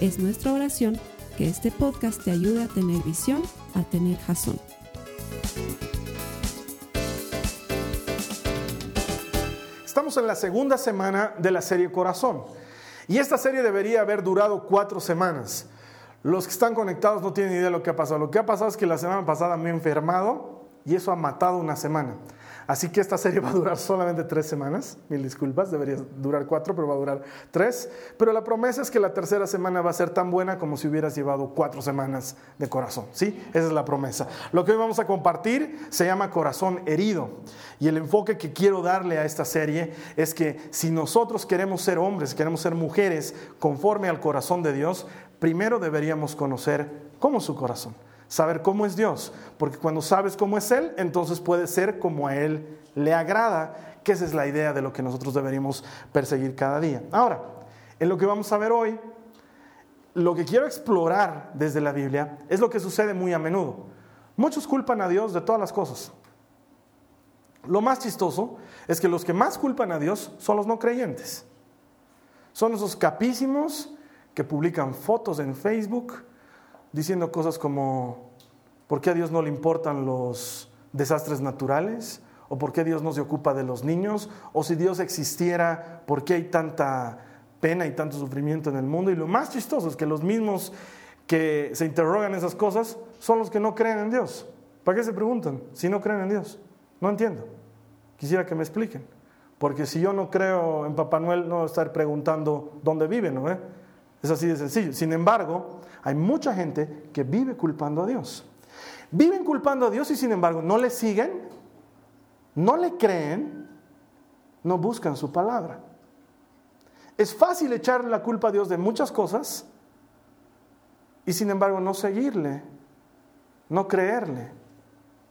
Es nuestra oración que este podcast te ayude a tener visión, a tener jazón. Estamos en la segunda semana de la serie Corazón. Y esta serie debería haber durado cuatro semanas. Los que están conectados no tienen idea de lo que ha pasado. Lo que ha pasado es que la semana pasada me he enfermado y eso ha matado una semana. Así que esta serie va a durar solamente tres semanas. Mil disculpas, debería durar cuatro, pero va a durar tres. Pero la promesa es que la tercera semana va a ser tan buena como si hubieras llevado cuatro semanas de corazón. ¿Sí? Esa es la promesa. Lo que hoy vamos a compartir se llama corazón herido. Y el enfoque que quiero darle a esta serie es que si nosotros queremos ser hombres, queremos ser mujeres conforme al corazón de Dios, primero deberíamos conocer cómo su corazón saber cómo es Dios, porque cuando sabes cómo es Él, entonces puede ser como a Él le agrada, que esa es la idea de lo que nosotros deberíamos perseguir cada día. Ahora, en lo que vamos a ver hoy, lo que quiero explorar desde la Biblia es lo que sucede muy a menudo. Muchos culpan a Dios de todas las cosas. Lo más chistoso es que los que más culpan a Dios son los no creyentes. Son esos capísimos que publican fotos en Facebook, diciendo cosas como, ¿por qué a Dios no le importan los desastres naturales? ¿O por qué Dios no se ocupa de los niños? ¿O si Dios existiera, por qué hay tanta pena y tanto sufrimiento en el mundo? Y lo más chistoso es que los mismos que se interrogan esas cosas son los que no creen en Dios. ¿Para qué se preguntan si no creen en Dios? No entiendo. Quisiera que me expliquen. Porque si yo no creo en Papá Noel, no voy a estar preguntando dónde vive, ¿no? Es así de sencillo. Sin embargo, hay mucha gente que vive culpando a Dios. Viven culpando a Dios y sin embargo no le siguen, no le creen, no buscan su palabra. Es fácil echarle la culpa a Dios de muchas cosas y sin embargo no seguirle, no creerle,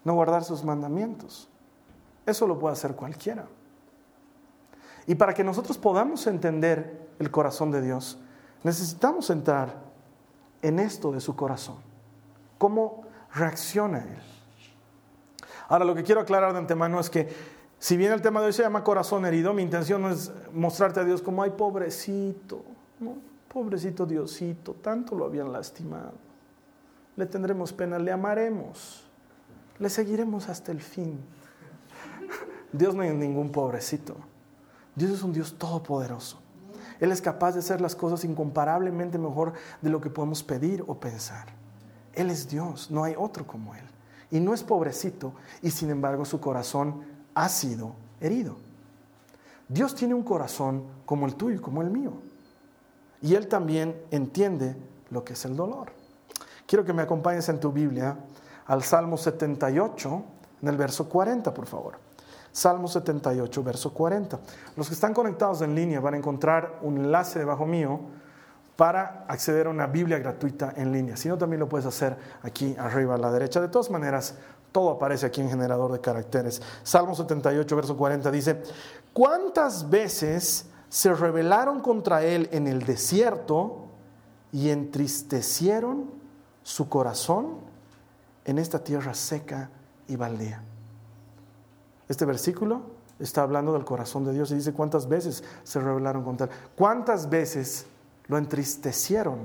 no guardar sus mandamientos. Eso lo puede hacer cualquiera. Y para que nosotros podamos entender el corazón de Dios, necesitamos entrar en esto de su corazón. ¿Cómo reacciona él? Ahora, lo que quiero aclarar de antemano es que si bien el tema de hoy se llama corazón herido, mi intención no es mostrarte a Dios como, ay, pobrecito, pobrecito Diosito, tanto lo habían lastimado. Le tendremos pena, le amaremos, le seguiremos hasta el fin. Dios no es ningún pobrecito. Dios es un Dios todopoderoso. Él es capaz de hacer las cosas incomparablemente mejor de lo que podemos pedir o pensar. Él es Dios, no hay otro como Él. Y no es pobrecito y sin embargo su corazón ha sido herido. Dios tiene un corazón como el tuyo, como el mío. Y Él también entiende lo que es el dolor. Quiero que me acompañes en tu Biblia al Salmo 78, en el verso 40, por favor. Salmo 78, verso 40. Los que están conectados en línea van a encontrar un enlace debajo mío para acceder a una Biblia gratuita en línea. Si no, también lo puedes hacer aquí arriba a la derecha. De todas maneras, todo aparece aquí en generador de caracteres. Salmo 78, verso 40 dice, ¿cuántas veces se rebelaron contra él en el desierto y entristecieron su corazón en esta tierra seca y baldía? Este versículo está hablando del corazón de Dios y dice cuántas veces se rebelaron contra él, cuántas veces lo entristecieron.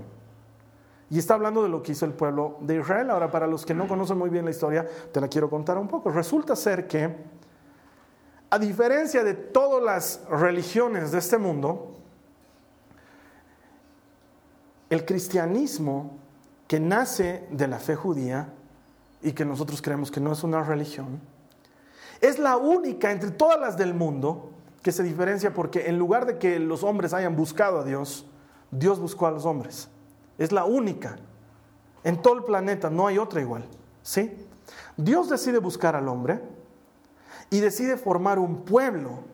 Y está hablando de lo que hizo el pueblo de Israel. Ahora, para los que no conocen muy bien la historia, te la quiero contar un poco. Resulta ser que, a diferencia de todas las religiones de este mundo, el cristianismo que nace de la fe judía y que nosotros creemos que no es una religión, es la única entre todas las del mundo que se diferencia porque en lugar de que los hombres hayan buscado a Dios, Dios buscó a los hombres. Es la única. En todo el planeta no hay otra igual. ¿Sí? Dios decide buscar al hombre y decide formar un pueblo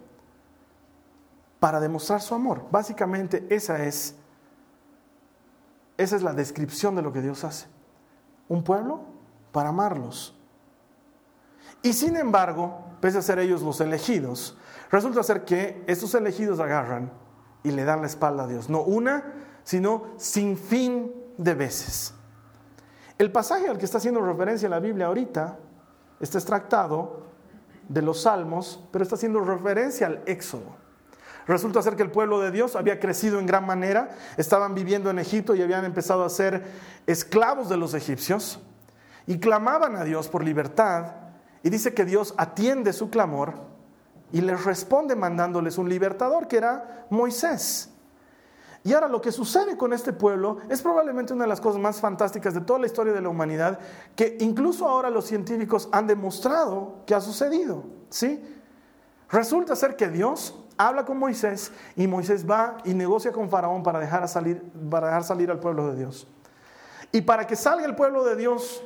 para demostrar su amor. Básicamente esa es esa es la descripción de lo que Dios hace. Un pueblo para amarlos. Y sin embargo, pese a ser ellos los elegidos, resulta ser que estos elegidos agarran y le dan la espalda a Dios. No una, sino sin fin de veces. El pasaje al que está haciendo referencia la Biblia ahorita está extractado de los Salmos, pero está haciendo referencia al Éxodo. Resulta ser que el pueblo de Dios había crecido en gran manera, estaban viviendo en Egipto y habían empezado a ser esclavos de los egipcios y clamaban a Dios por libertad. Y dice que Dios atiende su clamor y les responde mandándoles un libertador que era Moisés. Y ahora lo que sucede con este pueblo es probablemente una de las cosas más fantásticas de toda la historia de la humanidad, que incluso ahora los científicos han demostrado que ha sucedido. ¿sí? Resulta ser que Dios habla con Moisés y Moisés va y negocia con Faraón para dejar, salir, para dejar salir al pueblo de Dios. Y para que salga el pueblo de Dios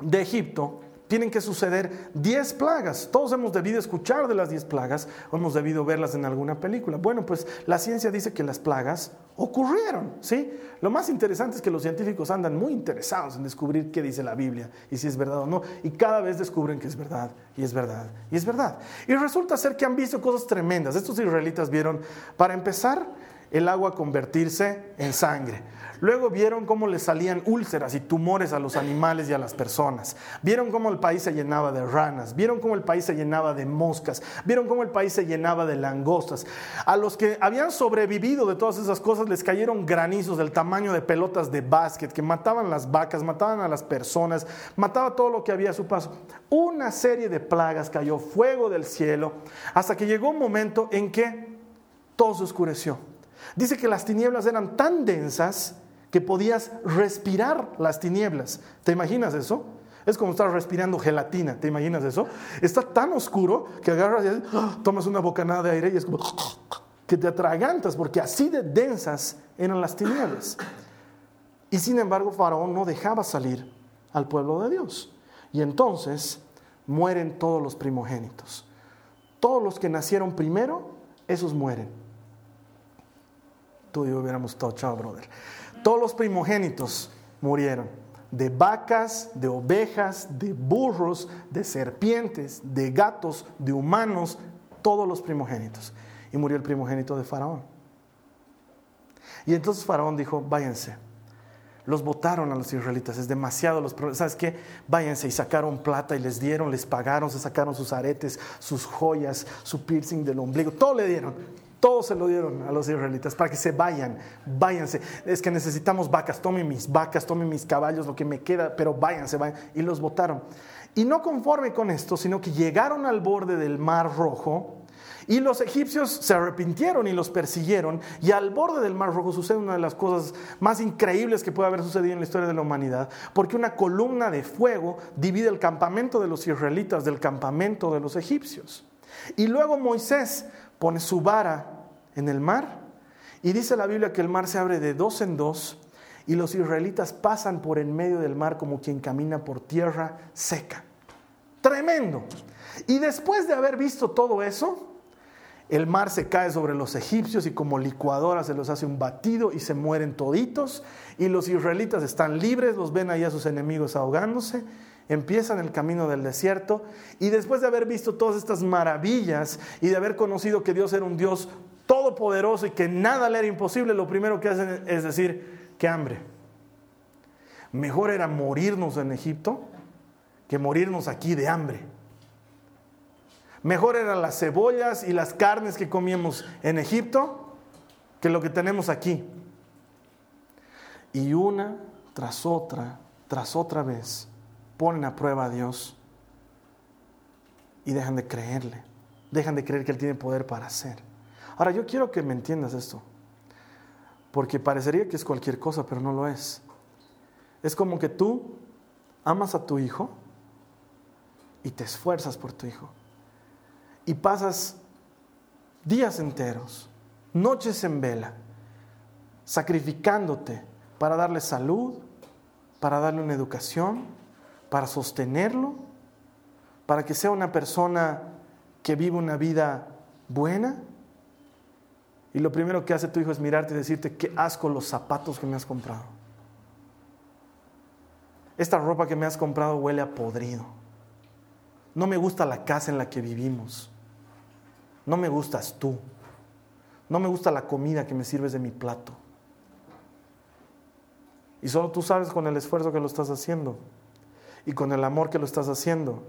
de Egipto, tienen que suceder 10 plagas. Todos hemos debido escuchar de las 10 plagas o hemos debido verlas en alguna película. Bueno, pues la ciencia dice que las plagas ocurrieron, ¿sí? Lo más interesante es que los científicos andan muy interesados en descubrir qué dice la Biblia y si es verdad o no. Y cada vez descubren que es verdad y es verdad y es verdad. Y resulta ser que han visto cosas tremendas. Estos israelitas vieron, para empezar, el agua convertirse en sangre. Luego vieron cómo le salían úlceras y tumores a los animales y a las personas. Vieron cómo el país se llenaba de ranas. Vieron cómo el país se llenaba de moscas. Vieron cómo el país se llenaba de langostas. A los que habían sobrevivido de todas esas cosas les cayeron granizos del tamaño de pelotas de básquet que mataban las vacas, mataban a las personas, mataba todo lo que había a su paso. Una serie de plagas cayó, fuego del cielo, hasta que llegó un momento en que todo se oscureció. Dice que las tinieblas eran tan densas que podías respirar las tinieblas. ¿Te imaginas eso? Es como estar respirando gelatina, ¿te imaginas eso? Está tan oscuro que agarras y ¡ah! tomas una bocanada de aire y es como que te atragantas, porque así de densas eran las tinieblas. Y sin embargo, Faraón no dejaba salir al pueblo de Dios. Y entonces mueren todos los primogénitos. Todos los que nacieron primero, esos mueren. Tú y yo hubiéramos estado, chao, brother. Todos los primogénitos murieron. De vacas, de ovejas, de burros, de serpientes, de gatos, de humanos, todos los primogénitos. Y murió el primogénito de Faraón. Y entonces Faraón dijo, váyanse. Los votaron a los israelitas, es demasiado los ¿Sabes qué? Váyanse y sacaron plata y les dieron, les pagaron, se sacaron sus aretes, sus joyas, su piercing del ombligo, todo le dieron. Todo se lo dieron a los israelitas para que se vayan, váyanse. Es que necesitamos vacas, tomen mis vacas, tomen mis caballos, lo que me queda, pero váyanse, vayan. Y los votaron. Y no conforme con esto, sino que llegaron al borde del mar rojo y los egipcios se arrepintieron y los persiguieron. Y al borde del mar rojo sucede una de las cosas más increíbles que puede haber sucedido en la historia de la humanidad, porque una columna de fuego divide el campamento de los israelitas del campamento de los egipcios. Y luego Moisés pone su vara en el mar y dice la Biblia que el mar se abre de dos en dos y los israelitas pasan por en medio del mar como quien camina por tierra seca. Tremendo. Y después de haber visto todo eso, el mar se cae sobre los egipcios y como licuadora se los hace un batido y se mueren toditos. Y los israelitas están libres, los ven ahí a sus enemigos ahogándose empiezan el camino del desierto y después de haber visto todas estas maravillas y de haber conocido que Dios era un Dios todopoderoso y que nada le era imposible, lo primero que hacen es decir, qué hambre. Mejor era morirnos en Egipto que morirnos aquí de hambre. Mejor eran las cebollas y las carnes que comíamos en Egipto que lo que tenemos aquí. Y una tras otra, tras otra vez, ponen a prueba a Dios y dejan de creerle, dejan de creer que Él tiene poder para hacer. Ahora, yo quiero que me entiendas esto, porque parecería que es cualquier cosa, pero no lo es. Es como que tú amas a tu hijo y te esfuerzas por tu hijo y pasas días enteros, noches en vela, sacrificándote para darle salud, para darle una educación, para sostenerlo, para que sea una persona que vive una vida buena. Y lo primero que hace tu hijo es mirarte y decirte, qué asco los zapatos que me has comprado. esta ropa que me has comprado huele a podrido. No me gusta la casa en la que vivimos. No me gustas tú. No me gusta la comida que me sirves de mi plato. Y solo tú sabes con el esfuerzo que lo estás haciendo y con el amor que lo estás haciendo.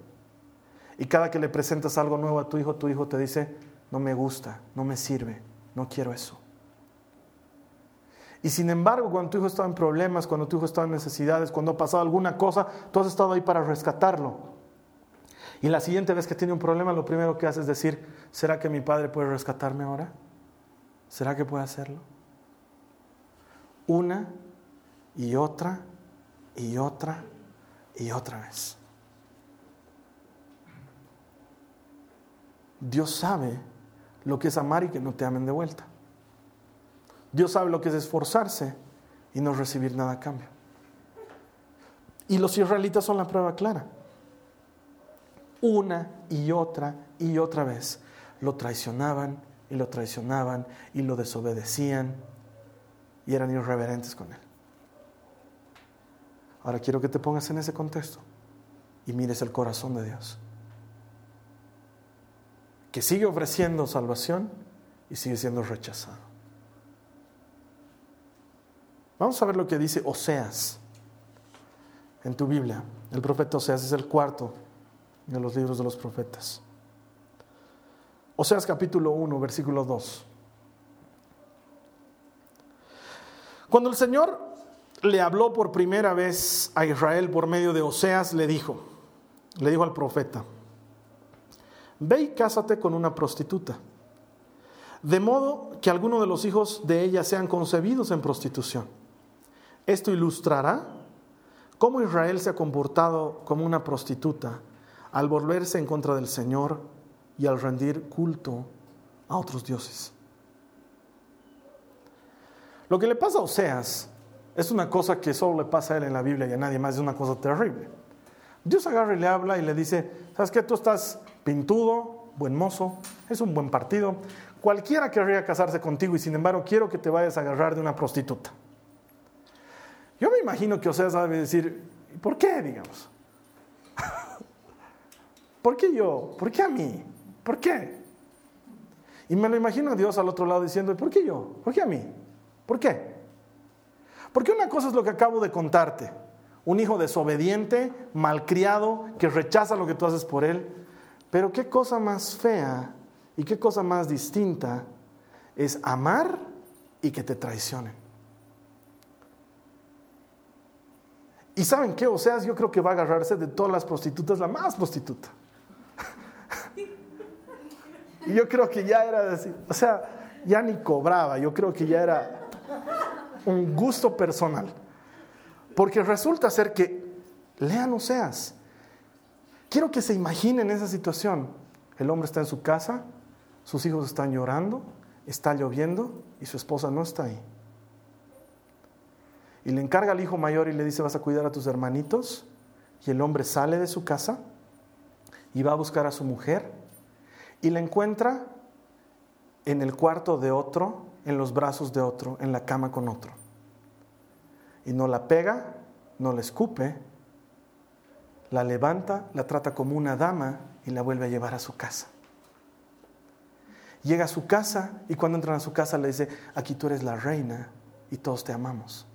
Y cada que le presentas algo nuevo a tu hijo, tu hijo te dice, no me gusta, no me sirve, no quiero eso. Y sin embargo, cuando tu hijo estaba en problemas, cuando tu hijo estaba en necesidades, cuando ha pasado alguna cosa, tú has estado ahí para rescatarlo. Y la siguiente vez que tiene un problema, lo primero que hace es decir, ¿será que mi padre puede rescatarme ahora? ¿Será que puede hacerlo? Una y otra y otra y otra vez. Dios sabe lo que es amar y que no te amen de vuelta. Dios sabe lo que es esforzarse y no recibir nada a cambio. Y los israelitas son la prueba clara. Una y otra y otra vez lo traicionaban y lo traicionaban y lo desobedecían y eran irreverentes con él. Ahora quiero que te pongas en ese contexto y mires el corazón de Dios, que sigue ofreciendo salvación y sigue siendo rechazado. Vamos a ver lo que dice Oseas en tu Biblia. El profeta Oseas es el cuarto de los libros de los profetas. Oseas capítulo 1, versículo 2. Cuando el Señor le habló por primera vez a Israel por medio de Oseas, le dijo, le dijo al profeta, ve y cásate con una prostituta, de modo que alguno de los hijos de ella sean concebidos en prostitución esto ilustrará cómo Israel se ha comportado como una prostituta al volverse en contra del Señor y al rendir culto a otros dioses. Lo que le pasa a Oseas es una cosa que solo le pasa a él en la Biblia y a nadie más, es una cosa terrible. Dios agarra y le habla y le dice, ¿sabes qué? Tú estás pintudo, buen mozo, es un buen partido. Cualquiera querría casarse contigo y sin embargo quiero que te vayas a agarrar de una prostituta. Yo me imagino que Oseas debe decir, ¿por qué, digamos? ¿Por qué yo? ¿Por qué a mí? ¿Por qué? Y me lo imagino a Dios al otro lado diciendo, ¿por qué yo? ¿Por qué a mí? ¿Por qué? Porque una cosa es lo que acabo de contarte, un hijo desobediente, malcriado, que rechaza lo que tú haces por él, pero qué cosa más fea y qué cosa más distinta es amar y que te traicionen. Y saben qué, Oseas yo creo que va a agarrarse de todas las prostitutas, la más prostituta. y yo creo que ya era así, o sea, ya ni cobraba, yo creo que ya era un gusto personal. Porque resulta ser que, lean Oseas, quiero que se imaginen esa situación. El hombre está en su casa, sus hijos están llorando, está lloviendo y su esposa no está ahí y le encarga al hijo mayor y le dice, vas a cuidar a tus hermanitos. Y el hombre sale de su casa y va a buscar a su mujer y la encuentra en el cuarto de otro, en los brazos de otro, en la cama con otro. Y no la pega, no la escupe, la levanta, la trata como una dama y la vuelve a llevar a su casa. Llega a su casa y cuando entran a su casa le dice, aquí tú eres la reina y todos te amamos.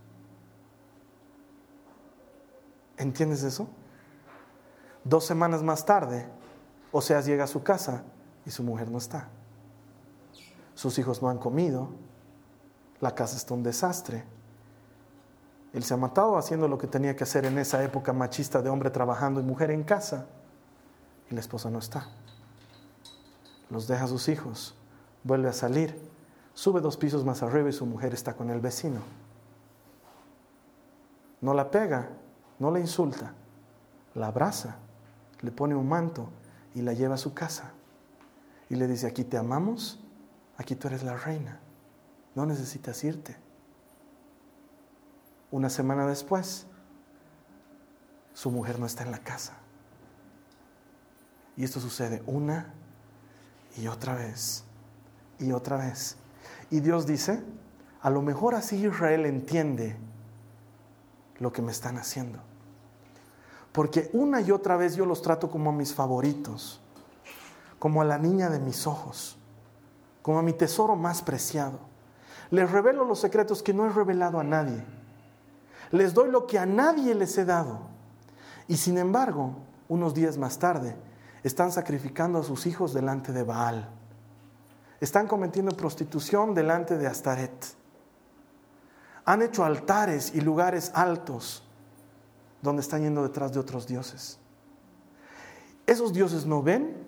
¿Entiendes eso? Dos semanas más tarde, Oseas llega a su casa y su mujer no está. Sus hijos no han comido, la casa está un desastre. Él se ha matado haciendo lo que tenía que hacer en esa época machista de hombre trabajando y mujer en casa. Y la esposa no está. Los deja a sus hijos, vuelve a salir, sube dos pisos más arriba y su mujer está con el vecino. No la pega, no la insulta, la abraza, le pone un manto y la lleva a su casa. Y le dice, aquí te amamos, aquí tú eres la reina, no necesitas irte. Una semana después, su mujer no está en la casa. Y esto sucede una y otra vez y otra vez. Y Dios dice, a lo mejor así Israel entiende lo que me están haciendo. Porque una y otra vez yo los trato como a mis favoritos, como a la niña de mis ojos, como a mi tesoro más preciado. Les revelo los secretos que no he revelado a nadie. Les doy lo que a nadie les he dado. Y sin embargo, unos días más tarde, están sacrificando a sus hijos delante de Baal. Están cometiendo prostitución delante de Astaret. Han hecho altares y lugares altos donde están yendo detrás de otros dioses. Esos dioses no ven,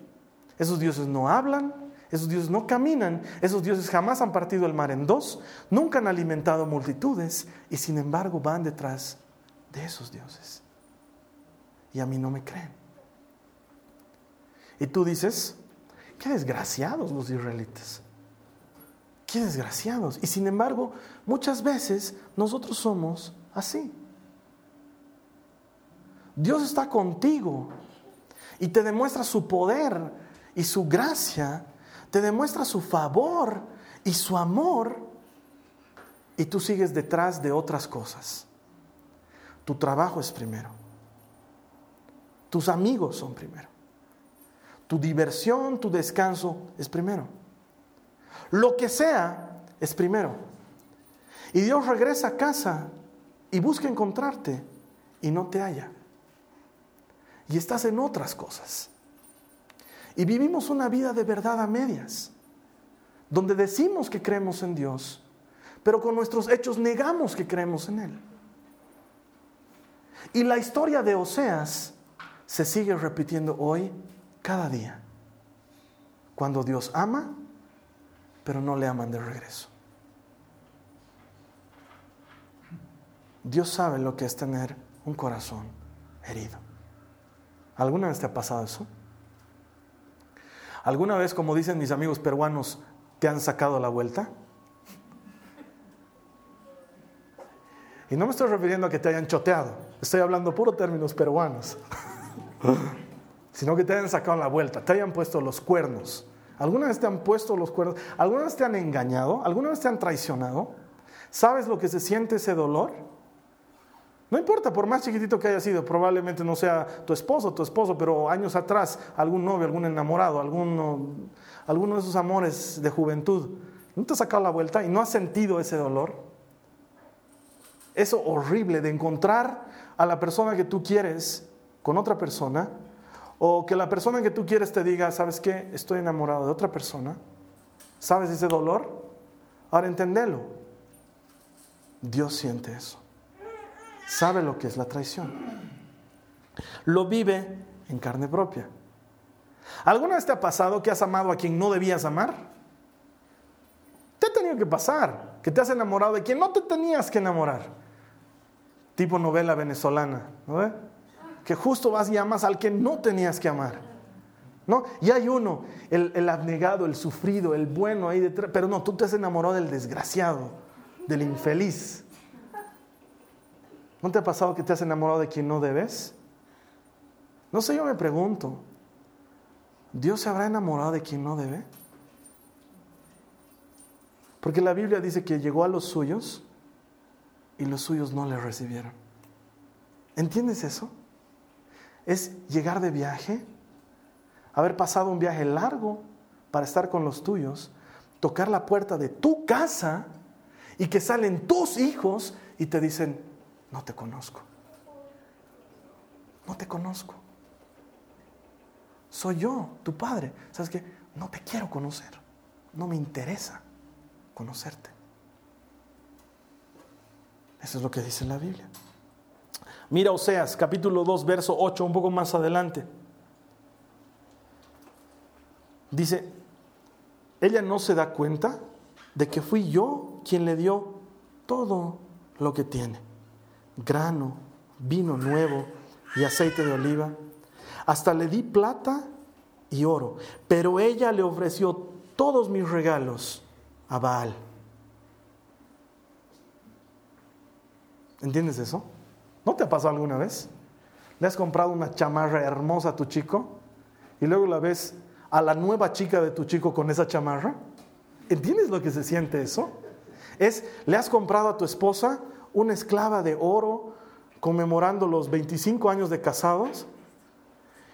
esos dioses no hablan, esos dioses no caminan, esos dioses jamás han partido el mar en dos, nunca han alimentado multitudes y sin embargo van detrás de esos dioses. Y a mí no me creen. Y tú dices, qué desgraciados los israelitas. Qué desgraciados. Y sin embargo, muchas veces nosotros somos así. Dios está contigo y te demuestra su poder y su gracia, te demuestra su favor y su amor y tú sigues detrás de otras cosas. Tu trabajo es primero. Tus amigos son primero. Tu diversión, tu descanso es primero. Lo que sea es primero. Y Dios regresa a casa y busca encontrarte y no te halla. Y estás en otras cosas. Y vivimos una vida de verdad a medias, donde decimos que creemos en Dios, pero con nuestros hechos negamos que creemos en Él. Y la historia de Oseas se sigue repitiendo hoy cada día. Cuando Dios ama, pero no le aman de regreso. Dios sabe lo que es tener un corazón herido. ¿Alguna vez te ha pasado eso? ¿Alguna vez, como dicen mis amigos peruanos, te han sacado la vuelta? Y no me estoy refiriendo a que te hayan choteado, estoy hablando puro términos peruanos sino que te hayan sacado la vuelta, te hayan puesto los cuernos. ¿Alguna vez te han puesto los cuernos? ¿Alguna vez te han engañado? ¿Alguna vez te han traicionado? ¿Sabes lo que se siente ese dolor? No importa, por más chiquitito que haya sido, probablemente no sea tu esposo, tu esposo, pero años atrás, algún novio, algún enamorado, alguno, alguno de esos amores de juventud, ¿no te ha sacado la vuelta y no has sentido ese dolor? Eso horrible de encontrar a la persona que tú quieres con otra persona, o que la persona que tú quieres te diga, ¿sabes qué? Estoy enamorado de otra persona. ¿Sabes ese dolor? Ahora entendelo. Dios siente eso. Sabe lo que es la traición. Lo vive en carne propia. ¿Alguna vez te ha pasado que has amado a quien no debías amar? Te ha tenido que pasar, que te has enamorado de quien no te tenías que enamorar. Tipo novela venezolana, ¿no? que justo vas y amas al que no tenías que amar. ¿No? Y hay uno, el, abnegado, el sufrido, el bueno ahí detrás, pero no, tú te has enamorado del desgraciado, del infeliz. ¿No te ha pasado que te has enamorado de quien no debes? No sé, yo me pregunto, ¿Dios se habrá enamorado de quien no debe? Porque la Biblia dice que llegó a los suyos y los suyos no le recibieron. ¿Entiendes eso? es llegar de viaje, haber pasado un viaje largo para estar con los tuyos, tocar la puerta de tu casa y que salen tus hijos y te dicen, no te conozco, no te conozco. Soy yo, tu padre. ¿Sabes qué? No te quiero conocer, no me interesa conocerte. Eso es lo que dice la Biblia. Mira Oseas, capítulo 2, verso 8, un poco más adelante. Dice, ella no se da cuenta de que fui yo quien le dio todo lo que tiene. Grano, vino nuevo y aceite de oliva. Hasta le di plata y oro. Pero ella le ofreció todos mis regalos a Baal. ¿Entiendes eso? ¿No te ha pasado alguna vez? ¿Le has comprado una chamarra hermosa a tu chico y luego la ves a la nueva chica de tu chico con esa chamarra? ¿Entiendes lo que se siente eso? Es, le has comprado a tu esposa una esclava de oro, conmemorando los 25 años de casados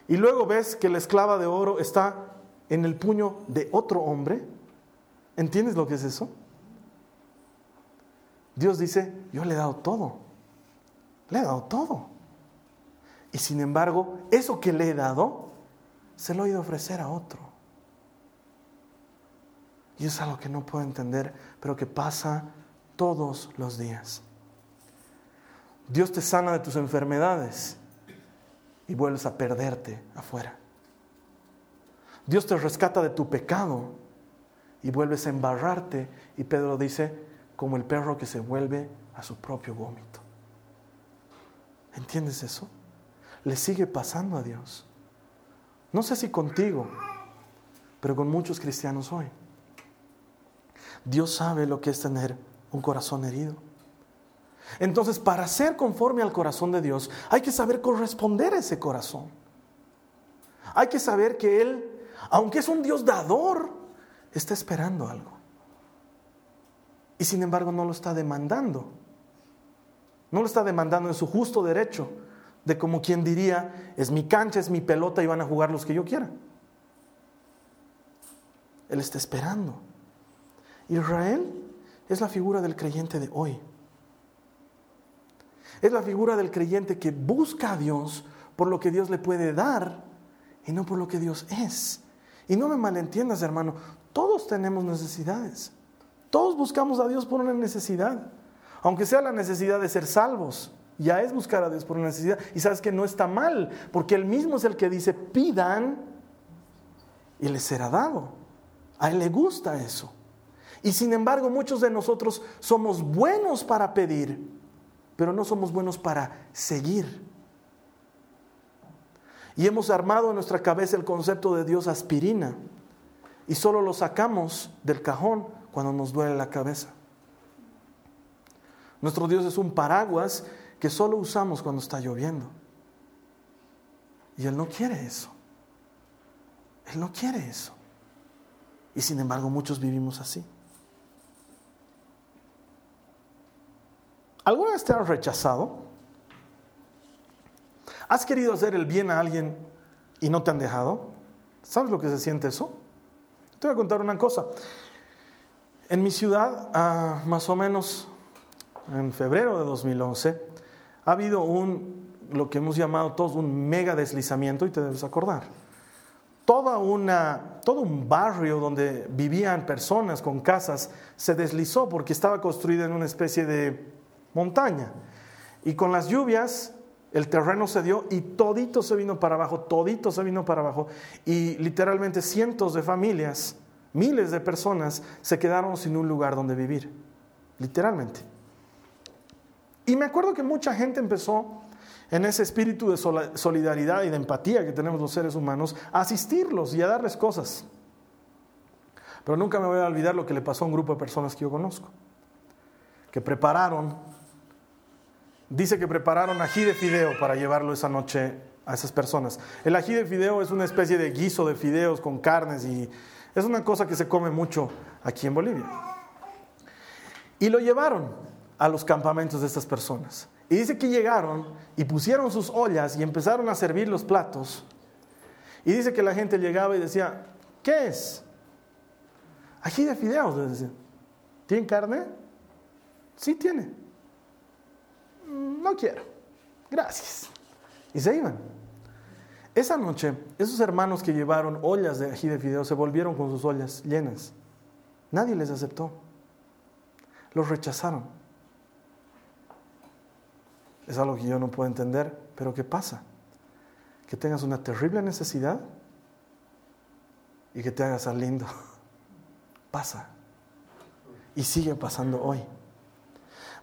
y luego ves que la esclava de oro está en el puño de otro hombre. ¿Entiendes lo que es eso? Dios dice, yo le he dado todo. Le he dado todo. Y sin embargo, eso que le he dado, se lo he ido a ofrecer a otro. Y es algo que no puedo entender, pero que pasa todos los días. Dios te sana de tus enfermedades y vuelves a perderte afuera. Dios te rescata de tu pecado y vuelves a embarrarte. Y Pedro dice, como el perro que se vuelve a su propio vómito. ¿Entiendes eso? Le sigue pasando a Dios. No sé si contigo, pero con muchos cristianos hoy. Dios sabe lo que es tener un corazón herido. Entonces, para ser conforme al corazón de Dios, hay que saber corresponder a ese corazón. Hay que saber que Él, aunque es un Dios dador, está esperando algo. Y sin embargo no lo está demandando. No lo está demandando en su justo derecho, de como quien diría, es mi cancha, es mi pelota y van a jugar los que yo quiera. Él está esperando. Israel es la figura del creyente de hoy. Es la figura del creyente que busca a Dios por lo que Dios le puede dar y no por lo que Dios es. Y no me malentiendas, hermano, todos tenemos necesidades. Todos buscamos a Dios por una necesidad. Aunque sea la necesidad de ser salvos, ya es buscar a Dios por una necesidad. Y sabes que no está mal, porque Él mismo es el que dice, pidan y les será dado. A Él le gusta eso. Y sin embargo, muchos de nosotros somos buenos para pedir, pero no somos buenos para seguir. Y hemos armado en nuestra cabeza el concepto de Dios aspirina y solo lo sacamos del cajón cuando nos duele la cabeza. Nuestro Dios es un paraguas que solo usamos cuando está lloviendo. Y Él no quiere eso. Él no quiere eso. Y sin embargo muchos vivimos así. ¿Alguna vez te has rechazado? ¿Has querido hacer el bien a alguien y no te han dejado? ¿Sabes lo que se siente eso? Te voy a contar una cosa. En mi ciudad, ah, más o menos en febrero de 2011, ha habido un, lo que hemos llamado todos un mega deslizamiento, y te debes acordar. Toda una, todo un barrio donde vivían personas con casas se deslizó porque estaba construida en una especie de montaña. Y con las lluvias el terreno se dio y todito se vino para abajo, todito se vino para abajo. Y literalmente cientos de familias, miles de personas se quedaron sin un lugar donde vivir. Literalmente. Y me acuerdo que mucha gente empezó en ese espíritu de solidaridad y de empatía que tenemos los seres humanos a asistirlos y a darles cosas. Pero nunca me voy a olvidar lo que le pasó a un grupo de personas que yo conozco, que prepararon dice que prepararon ají de fideo para llevarlo esa noche a esas personas. El ají de fideo es una especie de guiso de fideos con carnes y es una cosa que se come mucho aquí en Bolivia. Y lo llevaron a los campamentos de estas personas. Y dice que llegaron y pusieron sus ollas y empezaron a servir los platos. Y dice que la gente llegaba y decía, ¿qué es? Ají de fideos. ¿Tiene carne? Sí tiene no quiero, gracias. Y se iban. Esa noche, esos hermanos que llevaron ollas de ají de fideo se volvieron con sus ollas llenas. Nadie les aceptó. Los rechazaron. Es algo que yo no puedo entender, pero ¿qué pasa? Que tengas una terrible necesidad y que te hagas al lindo. Pasa. Y sigue pasando hoy.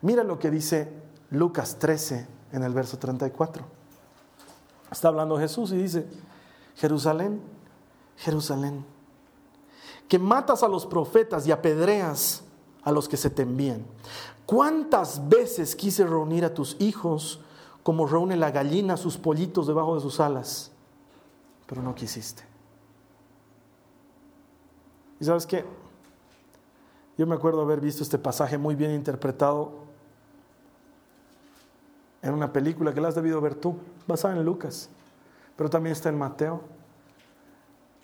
Mira lo que dice Lucas 13 en el verso 34. Está hablando Jesús y dice, Jerusalén, Jerusalén, que matas a los profetas y apedreas a los que se te envían. ¿Cuántas veces quise reunir a tus hijos como reúne la gallina sus pollitos debajo de sus alas? Pero no quisiste. ¿Y sabes qué? Yo me acuerdo haber visto este pasaje muy bien interpretado en una película que la has debido ver tú, basada en Lucas, pero también está en Mateo.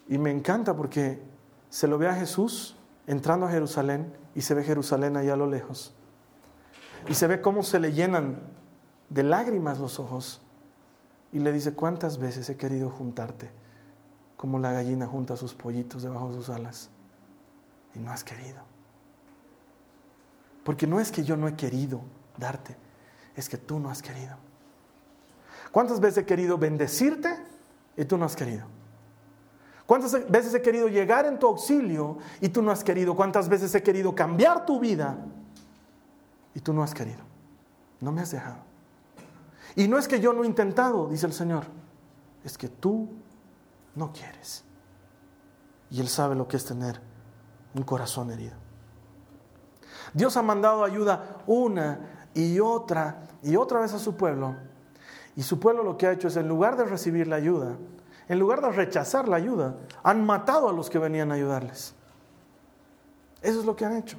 Y me encanta porque se lo ve a Jesús entrando a Jerusalén y se ve Jerusalén allá a lo lejos. Y se ve cómo se le llenan de lágrimas los ojos. Y le dice, ¿cuántas veces he querido juntarte? Como la gallina junta sus pollitos debajo de sus alas. Y no has querido. Porque no es que yo no he querido darte, es que tú no has querido. ¿Cuántas veces he querido bendecirte y tú no has querido? ¿Cuántas veces he querido llegar en tu auxilio y tú no has querido? ¿Cuántas veces he querido cambiar tu vida y tú no has querido? No me has dejado. Y no es que yo no he intentado, dice el Señor, es que tú no quieres. Y Él sabe lo que es tener un corazón herido. Dios ha mandado ayuda una y otra y otra vez a su pueblo. Y su pueblo lo que ha hecho es, en lugar de recibir la ayuda, en lugar de rechazar la ayuda, han matado a los que venían a ayudarles. Eso es lo que han hecho.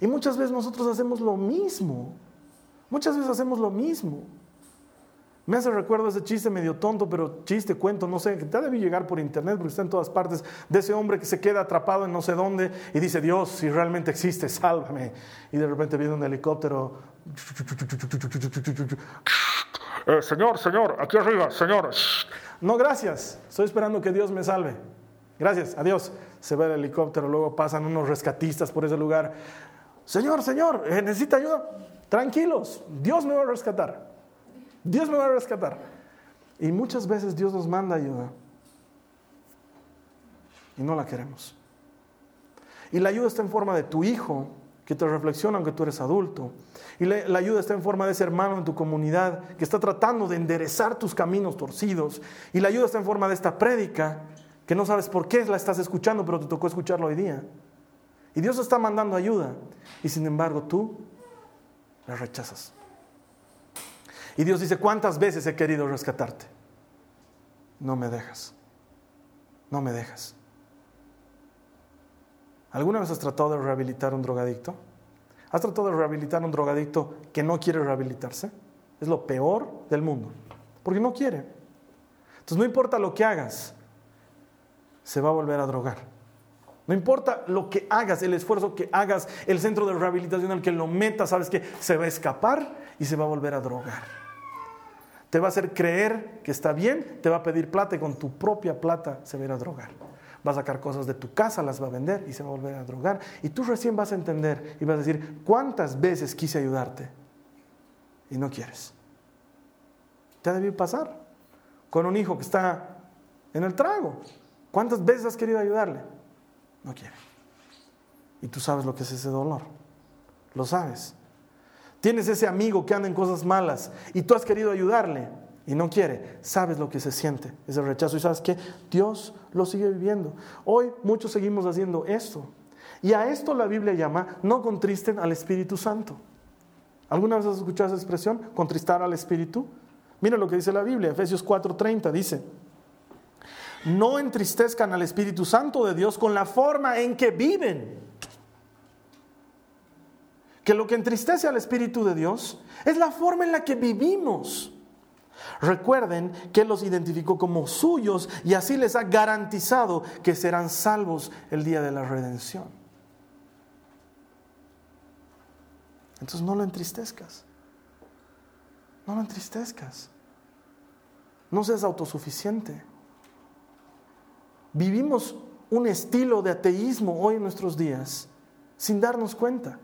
Y muchas veces nosotros hacemos lo mismo. Muchas veces hacemos lo mismo. Me hace recuerdo ese chiste medio tonto, pero chiste, cuento, no sé, que te debe llegar por internet porque está en todas partes, de ese hombre que se queda atrapado en no sé dónde y dice, Dios, si realmente existe, sálvame. Y de repente viene un helicóptero. señor, señor, aquí arriba, señor. No, gracias, estoy esperando que Dios me salve. Gracias, adiós. Se va el helicóptero, luego pasan unos rescatistas por ese lugar. Señor, señor, ¿necesita ayuda? Tranquilos, Dios me va a rescatar. Dios me va a rescatar. Y muchas veces Dios nos manda ayuda y no la queremos. Y la ayuda está en forma de tu hijo, que te reflexiona aunque tú eres adulto. Y la, ayuda está en forma de ese hermano en tu comunidad que está tratando de enderezar tus caminos torcidos. Y la ayuda está en forma de esta prédica que no sabes por qué la estás escuchando, pero te tocó escucharlo hoy día. Y Dios está mandando ayuda. Y sin embargo tú la rechazas. Y Dios dice, ¿cuántas veces he querido rescatarte? No me dejas. No me dejas. ¿Alguna vez has tratado de rehabilitar un drogadicto? ¿Has tratado de rehabilitar a un drogadicto que no quiere rehabilitarse? Es lo peor del mundo, porque no quiere. Entonces no importa lo que hagas, se va a volver a drogar. No importa lo que hagas, el esfuerzo que hagas, el centro de rehabilitación al que lo metas, sabes que se va a escapar y se va a volver a drogar te va a hacer creer que está bien, te va a pedir plata y con tu propia plata se va a ir a drogar. Va a sacar cosas de tu casa, las va a vender y se va a volver a drogar. Y tú recién vas a entender y vas a decir, ¿cuántas veces quise ayudarte? Y no quieres. Te ha debido pasar con un hijo que está en el trago. ¿Cuántas veces has querido ayudarle? No quiere. Y tú sabes lo que es ese dolor. Lo sabes. Tienes ese amigo que anda en cosas malas y tú has querido ayudarle y no quiere. Sabes lo que se siente, ese rechazo. Y sabes que Dios lo sigue viviendo. Hoy muchos seguimos haciendo esto. Y a esto la Biblia llama no contristen al Espíritu Santo. ¿Alguna vez has escuchado esa expresión? Contristar al Espíritu. Mira lo que dice la Biblia, Efesios 4:30 dice, no entristezcan al Espíritu Santo de Dios con la forma en que viven que lo que entristece al Espíritu de Dios es la forma en la que vivimos. Recuerden que los identificó como suyos y así les ha garantizado que serán salvos el día de la redención. Entonces no lo entristezcas. No lo entristezcas. No seas autosuficiente. Vivimos un estilo de ateísmo hoy en nuestros días sin darnos cuenta.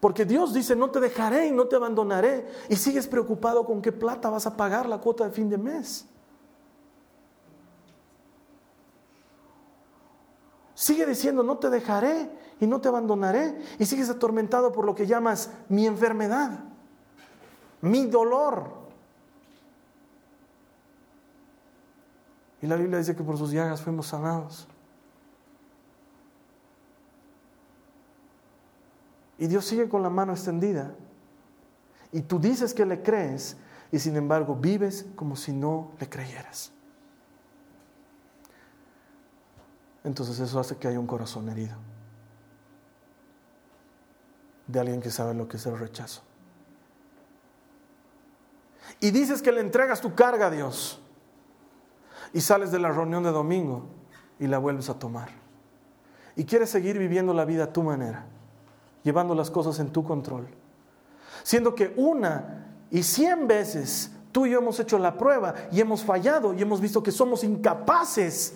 Porque Dios dice, no te dejaré y no te abandonaré. Y sigues preocupado con qué plata vas a pagar la cuota de fin de mes. Sigue diciendo, no te dejaré y no te abandonaré. Y sigues atormentado por lo que llamas mi enfermedad, mi dolor. Y la Biblia dice que por sus llagas fuimos sanados. Y Dios sigue con la mano extendida. Y tú dices que le crees y sin embargo vives como si no le creyeras. Entonces eso hace que haya un corazón herido. De alguien que sabe lo que es el rechazo. y dices que le entregas tu carga a Dios y sales de la reunión de domingo y la vuelves a tomar. Y quieres seguir viviendo la vida a tu manera, llevando las cosas en tu control. Siendo que una y cien veces tú y yo hemos hecho la prueba y hemos fallado y hemos visto que somos incapaces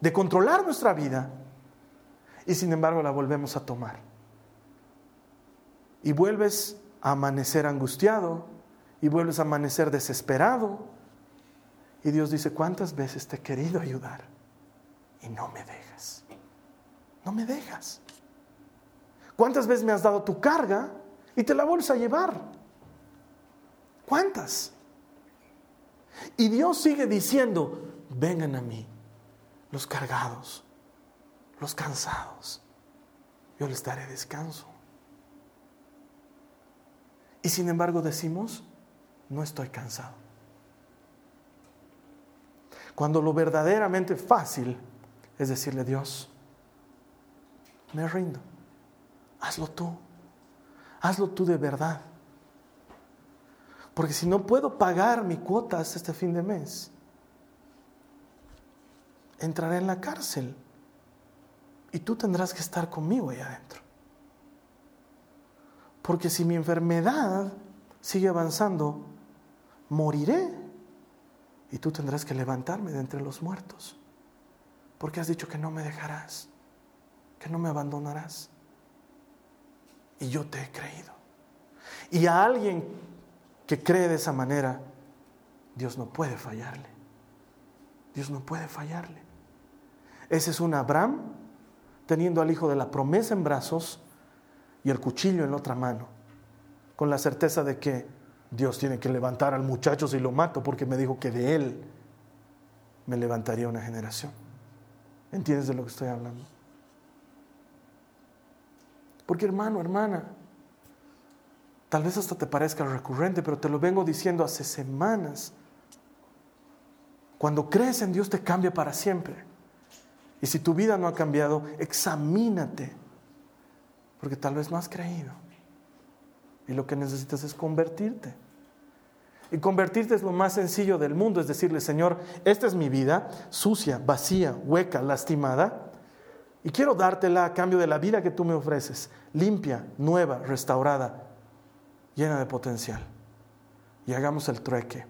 de controlar nuestra vida y sin embargo la volvemos a tomar. Y vuelves a amanecer angustiado y vuelves a amanecer desesperado. Y Dios dice, ¿cuántas veces te he querido ayudar? Y no me dejas. No me dejas. ¿Cuántas veces me has dado tu carga y te la vuelves a llevar? ¿Cuántas? Y Dios sigue diciendo, vengan a mí, los cargados, los cansados, yo les daré descanso. Y sin embargo decimos, no estoy cansado. Cuando lo verdaderamente fácil es decirle, Dios, me rindo, hazlo tú, hazlo tú de verdad. Porque si no puedo pagar mi cuota hasta este fin de mes, entraré en la cárcel y tú tendrás que estar conmigo ahí adentro. Porque si mi enfermedad sigue avanzando, moriré y tú tendrás que levantarme de entre los muertos. Porque has dicho que no me dejarás, que no me abandonarás. Y yo te he creído. Y a alguien que cree de esa manera, Dios no puede fallarle. Dios no puede fallarle. Ese es un Abraham teniendo al hijo de la promesa en brazos y el cuchillo en la otra mano, con la certeza de que Dios tiene que levantar al muchacho si lo mato, porque me dijo que de él me levantaría una generación. ¿Entiendes de lo que estoy hablando? Porque hermano, hermana, tal vez hasta te parezca recurrente, pero te lo vengo diciendo hace semanas. Cuando crees en Dios te cambia para siempre. Y si tu vida no ha cambiado, examínate, porque tal vez no has creído. Y lo que necesitas es convertirte. Y convertirte es lo más sencillo del mundo, es decirle, Señor, esta es mi vida, sucia, vacía, hueca, lastimada, y quiero dártela a cambio de la vida que tú me ofreces, limpia, nueva, restaurada, llena de potencial. Y hagamos el trueque.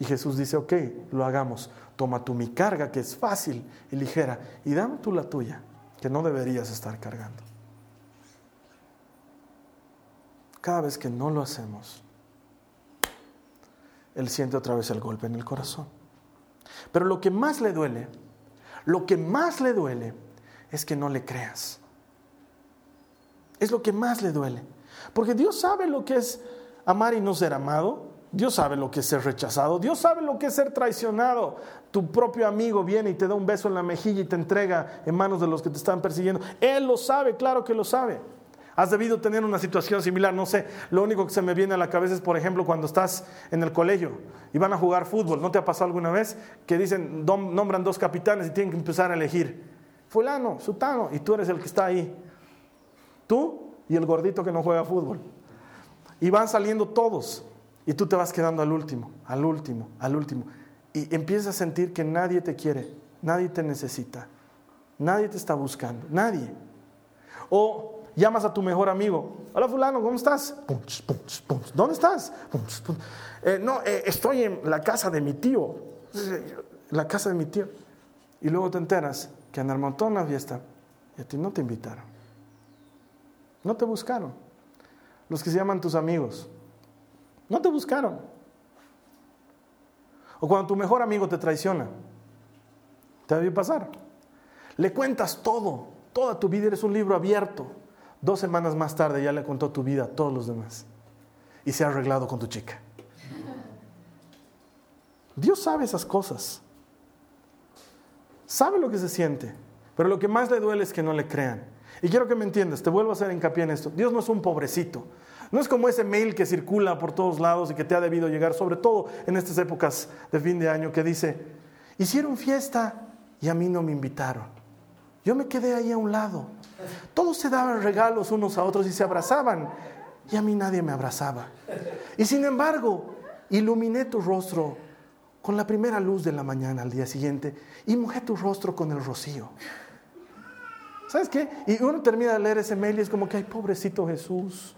Y Jesús dice, ok, lo hagamos. Toma tú mi carga, que es fácil y ligera, y dame tú la tuya, que no deberías estar cargando. Cada vez que no lo hacemos, Él siente otra vez el golpe en el corazón. Pero lo que más le duele, lo que más le duele es que no le creas. Es lo que más le duele. Porque Dios sabe lo que es amar y no ser amado. Dios sabe lo que es ser rechazado, Dios sabe lo que es ser traicionado. Tu propio amigo viene y te da un beso en la mejilla y te entrega en manos de los que te están persiguiendo. Él lo sabe, claro que lo sabe. Has debido tener una situación similar, no sé, lo único que se me viene a la cabeza es, por ejemplo, cuando estás en el colegio y van a jugar fútbol, ¿no te ha pasado alguna vez que dicen, nombran dos capitanes y tienen que empezar a elegir? Fulano, Sutano, y tú eres el que está ahí. Tú y el gordito que no juega fútbol. Y van saliendo todos. Y tú te vas quedando al último, al último, al último. Y empiezas a sentir que nadie te quiere, nadie te necesita, nadie te está buscando, nadie. O llamas a tu mejor amigo, hola fulano, ¿cómo estás? ¿Dónde estás? Eh, no, eh, estoy en la casa de mi tío, la casa de mi tío. Y luego te enteras que en a una fiesta y a ti no te invitaron, no te buscaron. Los que se llaman tus amigos, no te buscaron. O cuando tu mejor amigo te traiciona, te debe pasar. Le cuentas todo, toda tu vida, eres un libro abierto. Dos semanas más tarde ya le contó tu vida a todos los demás. Y se ha arreglado con tu chica. Dios sabe esas cosas. Sabe lo que se siente. Pero lo que más le duele es que no le crean. Y quiero que me entiendas, te vuelvo a hacer hincapié en esto. Dios no es un pobrecito. No es como ese mail que circula por todos lados y que te ha debido llegar, sobre todo en estas épocas de fin de año, que dice, hicieron fiesta y a mí no me invitaron. Yo me quedé ahí a un lado. Todos se daban regalos unos a otros y se abrazaban y a mí nadie me abrazaba. Y sin embargo, iluminé tu rostro con la primera luz de la mañana al día siguiente y mojé tu rostro con el rocío. ¿Sabes qué? Y uno termina de leer ese mail y es como que, ay, pobrecito Jesús,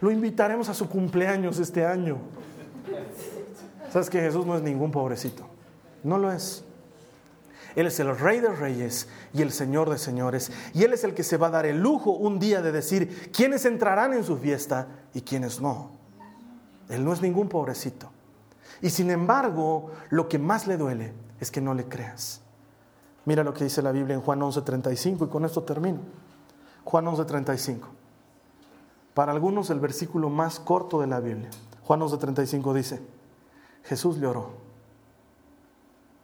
lo invitaremos a su cumpleaños este año. ¿Sabes que Jesús no es ningún pobrecito? No lo es. Él es el rey de reyes y el señor de señores. Y Él es el que se va a dar el lujo un día de decir quiénes entrarán en su fiesta y quiénes no. Él no es ningún pobrecito. Y sin embargo, lo que más le duele es que no le creas. Mira lo que dice la Biblia en Juan 11:35 y con esto termino. Juan 11:35. Para algunos el versículo más corto de la Biblia. Juan 11:35 dice, Jesús le oró.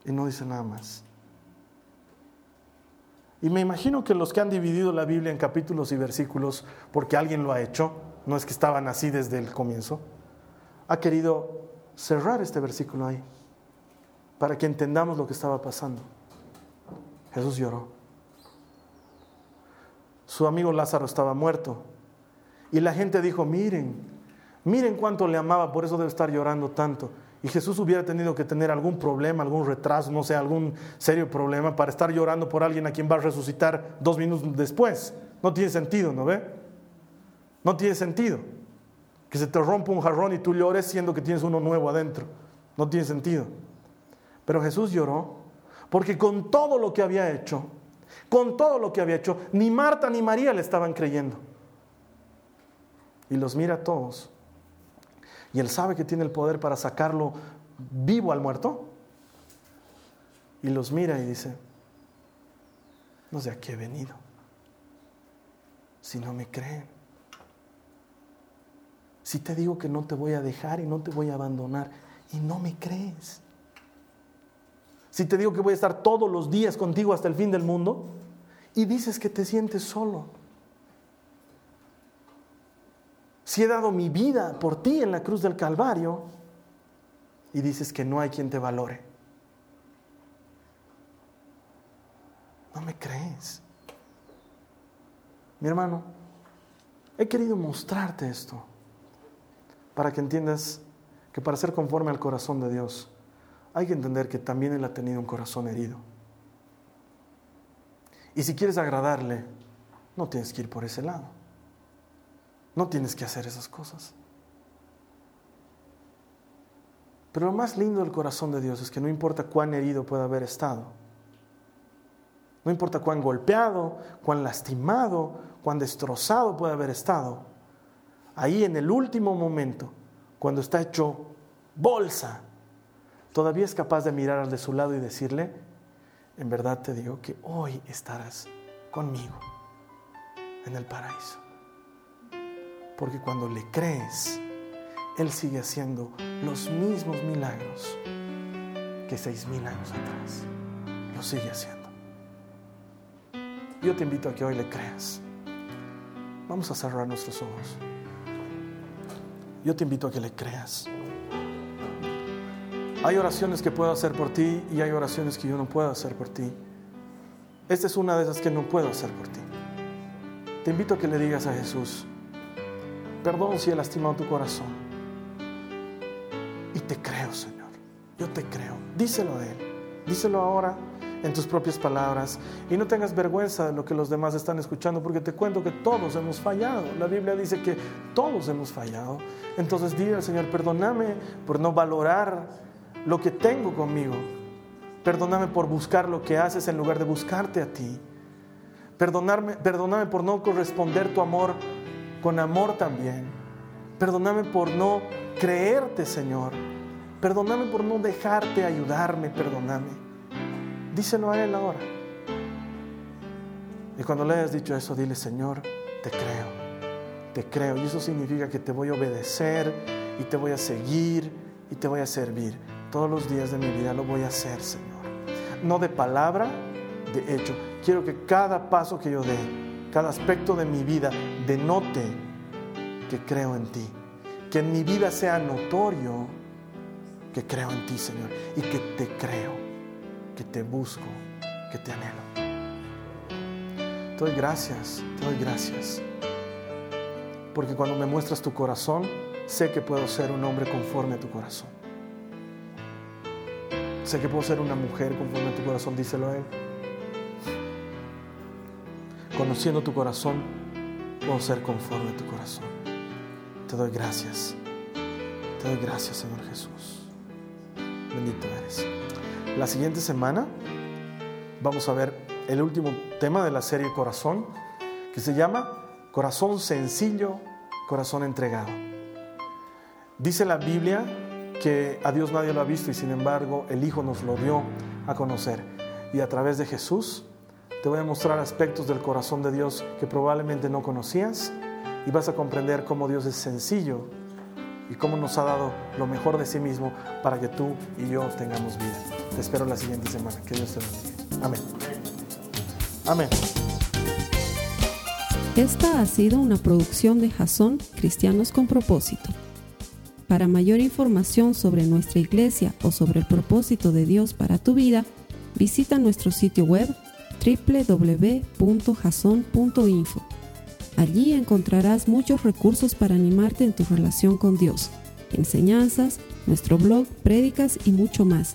Y no dice nada más. Y me imagino que los que han dividido la Biblia en capítulos y versículos, porque alguien lo ha hecho, no es que estaban así desde el comienzo, ha querido cerrar este versículo ahí, para que entendamos lo que estaba pasando. Jesús lloró. Su amigo Lázaro estaba muerto. Y la gente dijo, miren, miren cuánto le amaba, por eso debe estar llorando tanto. Y Jesús hubiera tenido que tener algún problema, algún retraso, no sé, algún serio problema para estar llorando por alguien a quien va a resucitar dos minutos después. No tiene sentido, ¿no ve? No tiene sentido que se te rompa un jarrón y tú llores siendo que tienes uno nuevo adentro. No tiene sentido. Pero Jesús lloró porque con todo lo que había hecho, con todo lo que había hecho, ni Marta ni María le estaban creyendo. Y los mira a todos. Y él sabe que tiene el poder para sacarlo vivo al muerto. Y los mira y dice, no sé a qué he venido. Si no me creen. Si te digo que no te voy a dejar y no te voy a abandonar y no me crees. Si te digo que voy a estar todos los días contigo hasta el fin del mundo y dices que te sientes solo. Si he dado mi vida por ti en la cruz del Calvario y dices que no hay quien te valore. No me crees. Mi hermano, he querido mostrarte esto para que entiendas que para ser conforme al corazón de Dios, hay que entender que también Él ha tenido un corazón herido. Y si quieres agradarle, no tienes que ir por ese lado. No tienes que hacer esas cosas. Pero lo más lindo del corazón de Dios es que no importa cuán herido pueda haber estado, no importa cuán golpeado, cuán lastimado, cuán destrozado pueda haber estado, ahí en el último momento, cuando está hecho bolsa, todavía es capaz de mirar al de su lado y decirle, en verdad te digo que hoy estarás conmigo en el paraíso. Porque cuando le crees, Él sigue haciendo los mismos milagros que seis mil años atrás. Lo sigue haciendo. Yo te invito a que hoy le creas. Vamos a cerrar nuestros ojos. Yo te invito a que le creas. Hay oraciones que puedo hacer por ti y hay oraciones que yo no puedo hacer por ti. Esta es una de esas que no puedo hacer por ti. Te invito a que le digas a Jesús, perdón si he lastimado tu corazón. Y te creo, Señor. Yo te creo. Díselo a Él. Díselo ahora en tus propias palabras y no tengas vergüenza de lo que los demás están escuchando, porque te cuento que todos hemos fallado. La Biblia dice que todos hemos fallado. Entonces dile al Señor, perdóname por no valorar lo que tengo conmigo. Perdóname por buscar lo que haces en lugar de buscarte a ti. Perdonarme, perdóname por no corresponder tu amor con amor también. Perdóname por no creerte, Señor. Perdóname por no dejarte ayudarme, perdóname. Díselo a Él ahora. Y cuando le hayas dicho eso, dile, Señor, te creo, te creo. Y eso significa que te voy a obedecer y te voy a seguir y te voy a servir. Todos los días de mi vida lo voy a hacer, Señor. No de palabra, de hecho. Quiero que cada paso que yo dé, cada aspecto de mi vida, denote que creo en ti. Que en mi vida sea notorio que creo en ti, Señor, y que te creo que te busco, que te anhelo. Te doy gracias, te doy gracias. Porque cuando me muestras tu corazón, sé que puedo ser un hombre conforme a tu corazón. Sé que puedo ser una mujer conforme a tu corazón, díselo a Él. Conociendo tu corazón, puedo ser conforme a tu corazón. Te doy gracias. Te doy gracias, Señor Jesús. Bendito eres. La siguiente semana vamos a ver el último tema de la serie Corazón, que se llama Corazón sencillo, corazón entregado. Dice la Biblia que a Dios nadie lo ha visto y sin embargo el Hijo nos lo dio a conocer. Y a través de Jesús te voy a mostrar aspectos del corazón de Dios que probablemente no conocías y vas a comprender cómo Dios es sencillo y cómo nos ha dado lo mejor de sí mismo para que tú y yo tengamos vida. Te espero la siguiente semana. Que Dios te bendiga. Amén. Amén. Esta ha sido una producción de Jason Cristianos con Propósito. Para mayor información sobre nuestra iglesia o sobre el propósito de Dios para tu vida, visita nuestro sitio web www.jason.info. Allí encontrarás muchos recursos para animarte en tu relación con Dios, enseñanzas, nuestro blog, prédicas y mucho más.